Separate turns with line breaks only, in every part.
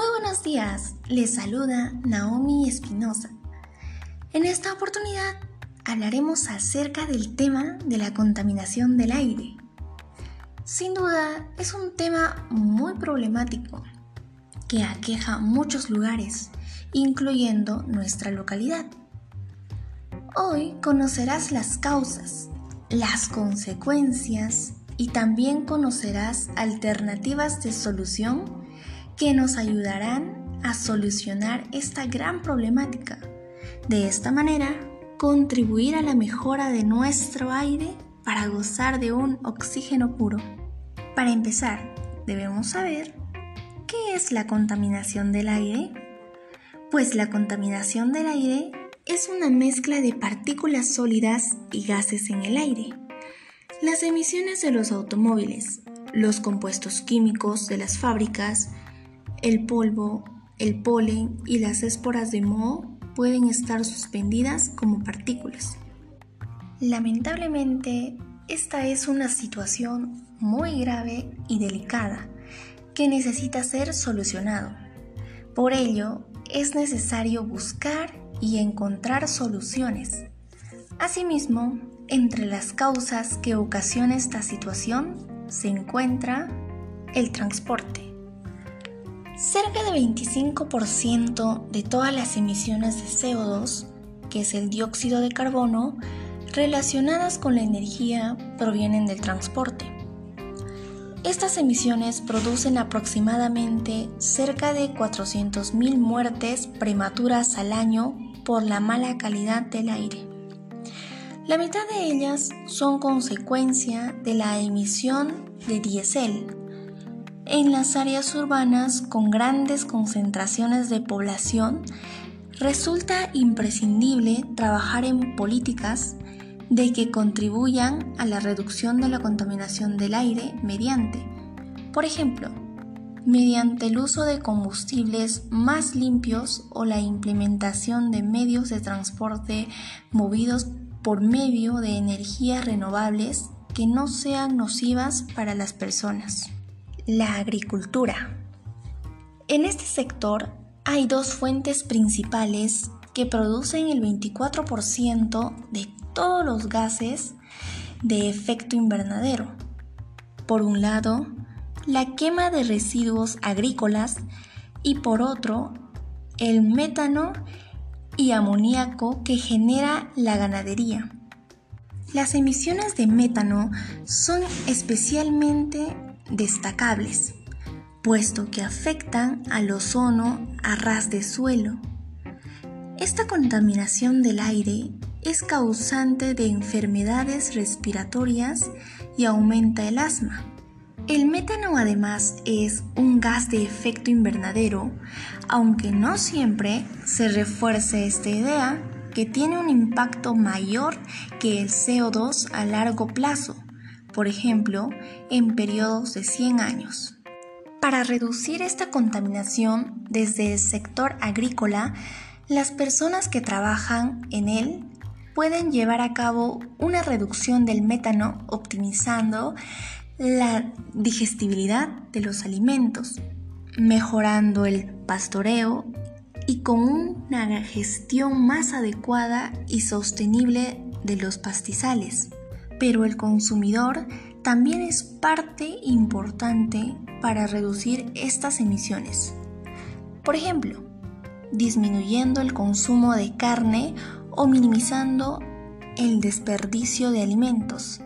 Muy buenos días, les saluda Naomi Espinosa. En esta oportunidad hablaremos acerca del tema de la contaminación del aire. Sin duda es un tema muy problemático que aqueja muchos lugares, incluyendo nuestra localidad. Hoy conocerás las causas, las consecuencias y también conocerás alternativas de solución que nos ayudarán a solucionar esta gran problemática. De esta manera, contribuir a la mejora de nuestro aire para gozar de un oxígeno puro. Para empezar, debemos saber qué es la contaminación del aire. Pues la contaminación del aire es una mezcla de partículas sólidas y gases en el aire. Las emisiones de los automóviles, los compuestos químicos de las fábricas, el polvo, el polen y las esporas de moho pueden estar suspendidas como partículas. Lamentablemente, esta es una situación muy grave y delicada que necesita ser solucionado. Por ello, es necesario buscar y encontrar soluciones. Asimismo, entre las causas que ocasiona esta situación se encuentra el transporte. Cerca del 25% de todas las emisiones de CO2, que es el dióxido de carbono, relacionadas con la energía provienen del transporte. Estas emisiones producen aproximadamente cerca de 400.000 muertes prematuras al año por la mala calidad del aire. La mitad de ellas son consecuencia de la emisión de diésel. En las áreas urbanas con grandes concentraciones de población, resulta imprescindible trabajar en políticas de que contribuyan a la reducción de la contaminación del aire mediante, por ejemplo, mediante el uso de combustibles más limpios o la implementación de medios de transporte movidos por medio de energías renovables que no sean nocivas para las personas. La agricultura. En este sector hay dos fuentes principales que producen el 24% de todos los gases de efecto invernadero. Por un lado, la quema de residuos agrícolas y por otro, el metano y amoníaco que genera la ganadería. Las emisiones de metano son especialmente destacables, puesto que afectan al ozono a ras de suelo. Esta contaminación del aire es causante de enfermedades respiratorias y aumenta el asma. El metano además es un gas de efecto invernadero, aunque no siempre se refuerce esta idea que tiene un impacto mayor que el CO2 a largo plazo, por ejemplo, en periodos de 100 años. Para reducir esta contaminación desde el sector agrícola, las personas que trabajan en él pueden llevar a cabo una reducción del metano optimizando la digestibilidad de los alimentos, mejorando el pastoreo y con una gestión más adecuada y sostenible de los pastizales. Pero el consumidor también es parte importante para reducir estas emisiones. Por ejemplo, disminuyendo el consumo de carne o minimizando el desperdicio de alimentos,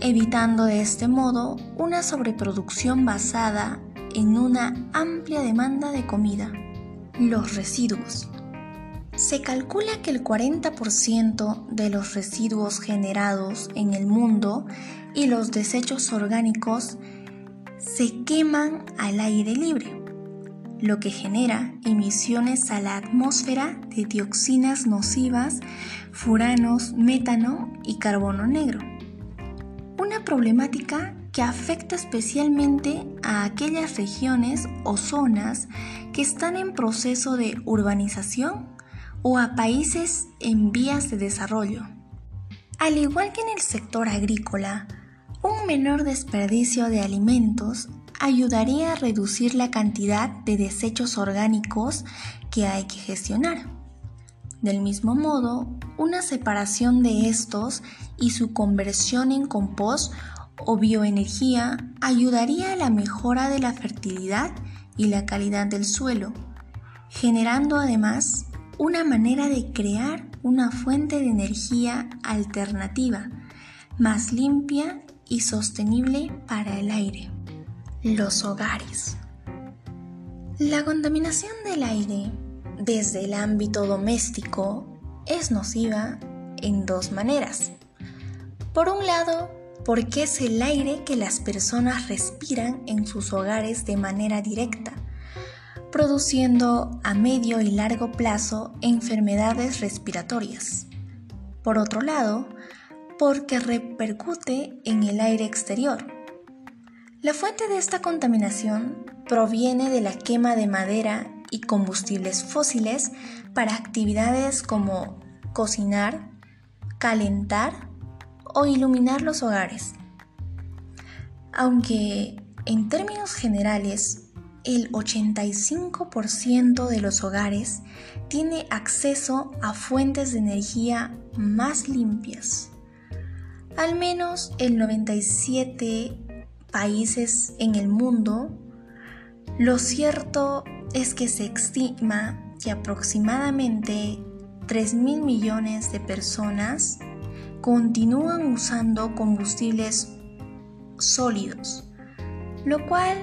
evitando de este modo una sobreproducción basada en una amplia demanda de comida. Los residuos. Se calcula que el 40% de los residuos generados en el mundo y los desechos orgánicos se queman al aire libre lo que genera emisiones a la atmósfera de dioxinas nocivas, furanos, metano y carbono negro. Una problemática que afecta especialmente a aquellas regiones o zonas que están en proceso de urbanización o a países en vías de desarrollo. Al igual que en el sector agrícola, un menor desperdicio de alimentos ayudaría a reducir la cantidad de desechos orgánicos que hay que gestionar. Del mismo modo, una separación de estos y su conversión en compost o bioenergía ayudaría a la mejora de la fertilidad y la calidad del suelo, generando además una manera de crear una fuente de energía alternativa, más limpia y sostenible para el aire. Los hogares. La contaminación del aire desde el ámbito doméstico es nociva en dos maneras. Por un lado, porque es el aire que las personas respiran en sus hogares de manera directa, produciendo a medio y largo plazo enfermedades respiratorias. Por otro lado, porque repercute en el aire exterior. La fuente de esta contaminación proviene de la quema de madera y combustibles fósiles para actividades como cocinar, calentar o iluminar los hogares. Aunque en términos generales el 85% de los hogares tiene acceso a fuentes de energía más limpias. Al menos el 97 países en el mundo, lo cierto es que se estima que aproximadamente 3 mil millones de personas continúan usando combustibles sólidos, lo cual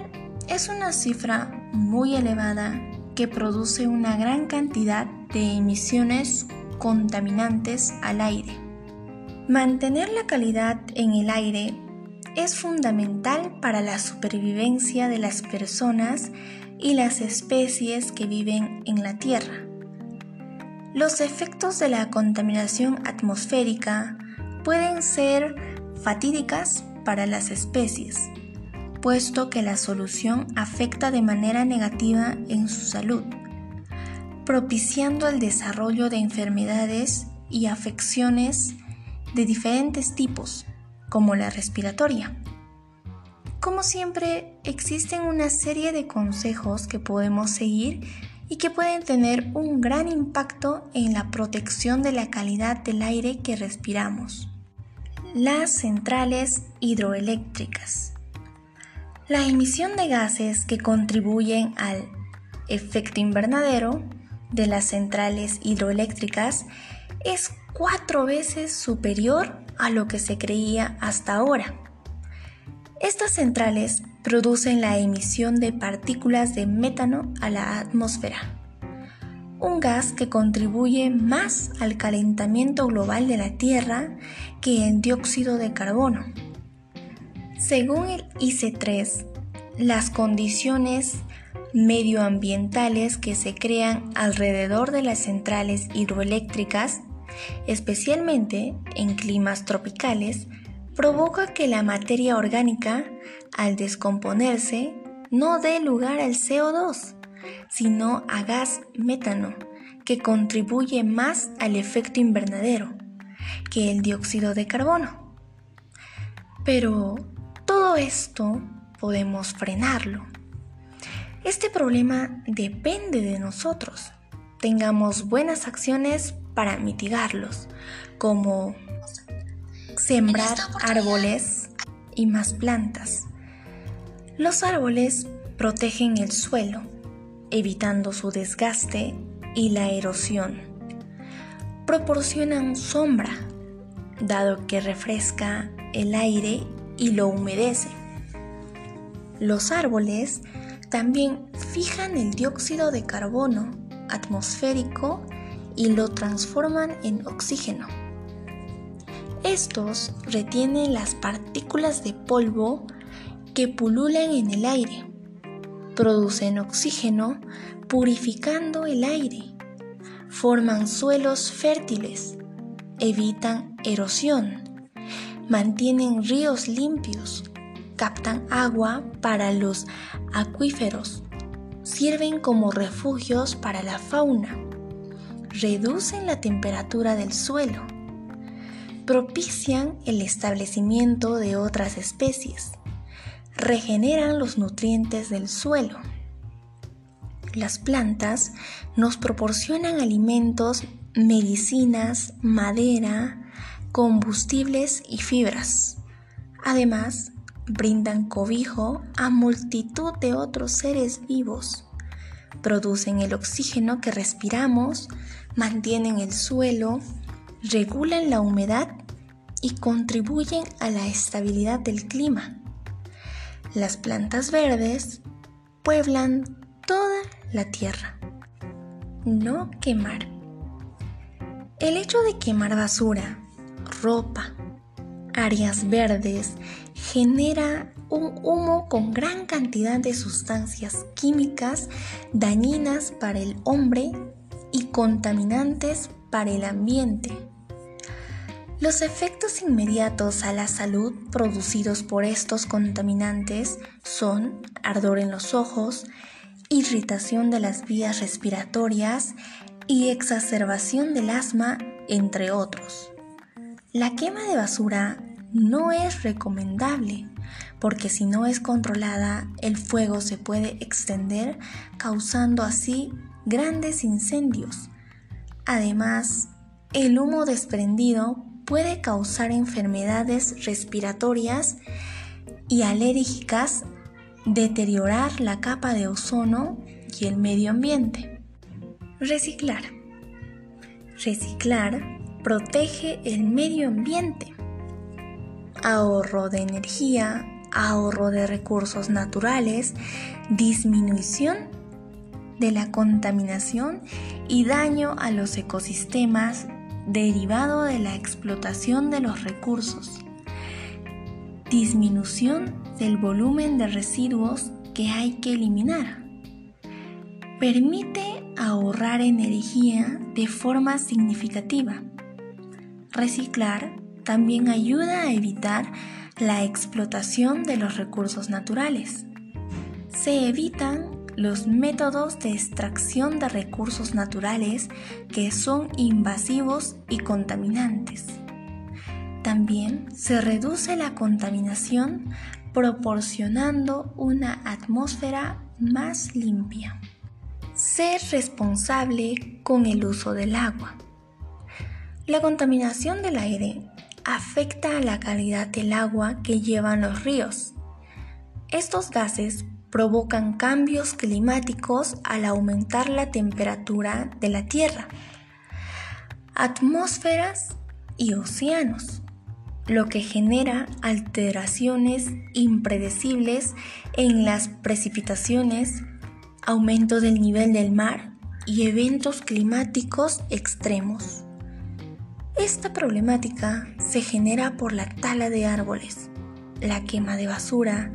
es una cifra muy elevada que produce una gran cantidad de emisiones contaminantes al aire. Mantener la calidad en el aire es fundamental para la supervivencia de las personas y las especies que viven en la Tierra. Los efectos de la contaminación atmosférica pueden ser fatídicas para las especies, puesto que la solución afecta de manera negativa en su salud, propiciando el desarrollo de enfermedades y afecciones de diferentes tipos, como la respiratoria. Como siempre, existen una serie de consejos que podemos seguir y que pueden tener un gran impacto en la protección de la calidad del aire que respiramos. Las centrales hidroeléctricas. La emisión de gases que contribuyen al efecto invernadero de las centrales hidroeléctricas es cuatro veces superior a lo que se creía hasta ahora. Estas centrales producen la emisión de partículas de metano a la atmósfera, un gas que contribuye más al calentamiento global de la Tierra que el dióxido de carbono. Según el IC3, las condiciones medioambientales que se crean alrededor de las centrales hidroeléctricas, especialmente en climas tropicales, provoca que la materia orgánica, al descomponerse, no dé lugar al CO2, sino a gas metano, que contribuye más al efecto invernadero que el dióxido de carbono. Pero todo esto podemos frenarlo. Este problema depende de nosotros. Tengamos buenas acciones para mitigarlos, como sembrar árboles y más plantas. Los árboles protegen el suelo, evitando su desgaste y la erosión. Proporcionan sombra, dado que refresca el aire y lo humedece. Los árboles también fijan el dióxido de carbono atmosférico y lo transforman en oxígeno. Estos retienen las partículas de polvo que pululan en el aire, producen oxígeno purificando el aire, forman suelos fértiles, evitan erosión, mantienen ríos limpios, captan agua para los acuíferos, sirven como refugios para la fauna, reducen la temperatura del suelo, propician el establecimiento de otras especies, regeneran los nutrientes del suelo. Las plantas nos proporcionan alimentos, medicinas, madera, combustibles y fibras. Además, brindan cobijo a multitud de otros seres vivos. Producen el oxígeno que respiramos, mantienen el suelo, regulan la humedad y contribuyen a la estabilidad del clima. Las plantas verdes pueblan toda la tierra. No quemar. El hecho de quemar basura, ropa, áreas verdes, genera un humo con gran cantidad de sustancias químicas dañinas para el hombre y contaminantes para el ambiente. Los efectos inmediatos a la salud producidos por estos contaminantes son ardor en los ojos, irritación de las vías respiratorias y exacerbación del asma, entre otros. La quema de basura no es recomendable porque si no es controlada el fuego se puede extender causando así grandes incendios. Además, el humo desprendido puede causar enfermedades respiratorias y alérgicas, deteriorar la capa de ozono y el medio ambiente. Reciclar. Reciclar protege el medio ambiente ahorro de energía, ahorro de recursos naturales, disminución de la contaminación y daño a los ecosistemas derivado de la explotación de los recursos, disminución del volumen de residuos que hay que eliminar. Permite ahorrar energía de forma significativa. Reciclar también ayuda a evitar la explotación de los recursos naturales. Se evitan los métodos de extracción de recursos naturales que son invasivos y contaminantes. También se reduce la contaminación proporcionando una atmósfera más limpia. Ser responsable con el uso del agua. La contaminación del aire afecta a la calidad del agua que llevan los ríos. Estos gases provocan cambios climáticos al aumentar la temperatura de la Tierra, atmósferas y océanos, lo que genera alteraciones impredecibles en las precipitaciones, aumento del nivel del mar y eventos climáticos extremos. Esta problemática se genera por la tala de árboles, la quema de basura,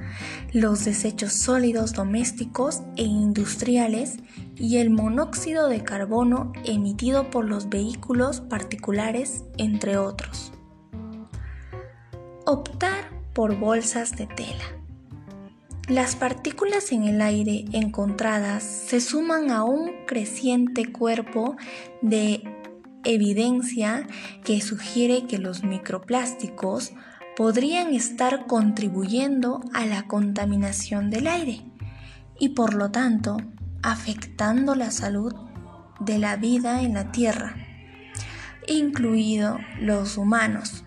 los desechos sólidos domésticos e industriales y el monóxido de carbono emitido por los vehículos particulares, entre otros. Optar por bolsas de tela. Las partículas en el aire encontradas se suman a un creciente cuerpo de evidencia que sugiere que los microplásticos podrían estar contribuyendo a la contaminación del aire y por lo tanto afectando la salud de la vida en la Tierra, incluido los humanos.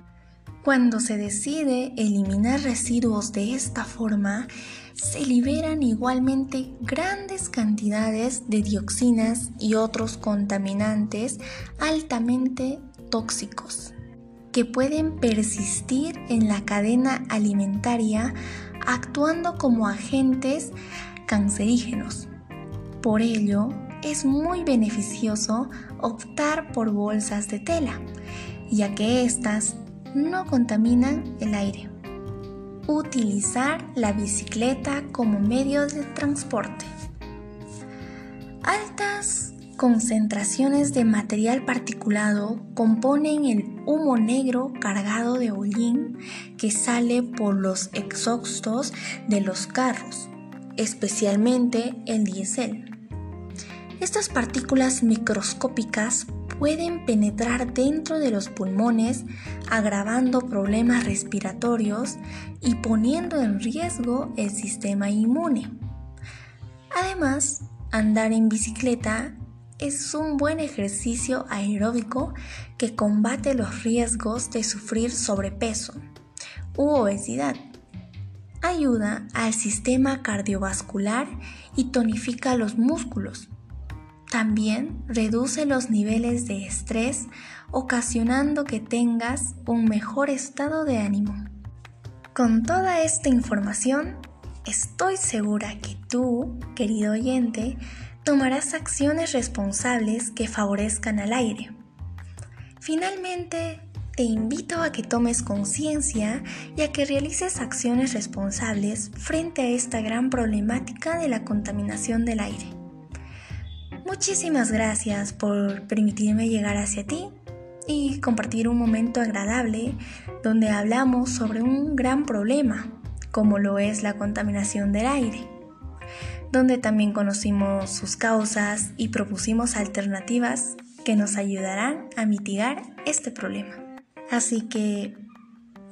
Cuando se decide eliminar residuos de esta forma, se liberan igualmente grandes cantidades de dioxinas y otros contaminantes altamente tóxicos que pueden persistir en la cadena alimentaria actuando como agentes cancerígenos. Por ello, es muy beneficioso optar por bolsas de tela, ya que éstas no contaminan el aire utilizar la bicicleta como medio de transporte. Altas concentraciones de material particulado componen el humo negro cargado de hollín que sale por los exhaustos de los carros, especialmente el diésel. Estas partículas microscópicas pueden penetrar dentro de los pulmones agravando problemas respiratorios y poniendo en riesgo el sistema inmune. Además, andar en bicicleta es un buen ejercicio aeróbico que combate los riesgos de sufrir sobrepeso u obesidad. Ayuda al sistema cardiovascular y tonifica los músculos. También reduce los niveles de estrés, ocasionando que tengas un mejor estado de ánimo. Con toda esta información, estoy segura que tú, querido oyente, tomarás acciones responsables que favorezcan al aire. Finalmente, te invito a que tomes conciencia y a que realices acciones responsables frente a esta gran problemática de la contaminación del aire. Muchísimas gracias por permitirme llegar hacia ti y compartir un momento agradable donde hablamos sobre un gran problema, como lo es la contaminación del aire donde también conocimos sus causas y propusimos alternativas que nos ayudarán a mitigar este problema. Así que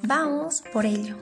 vamos por ello.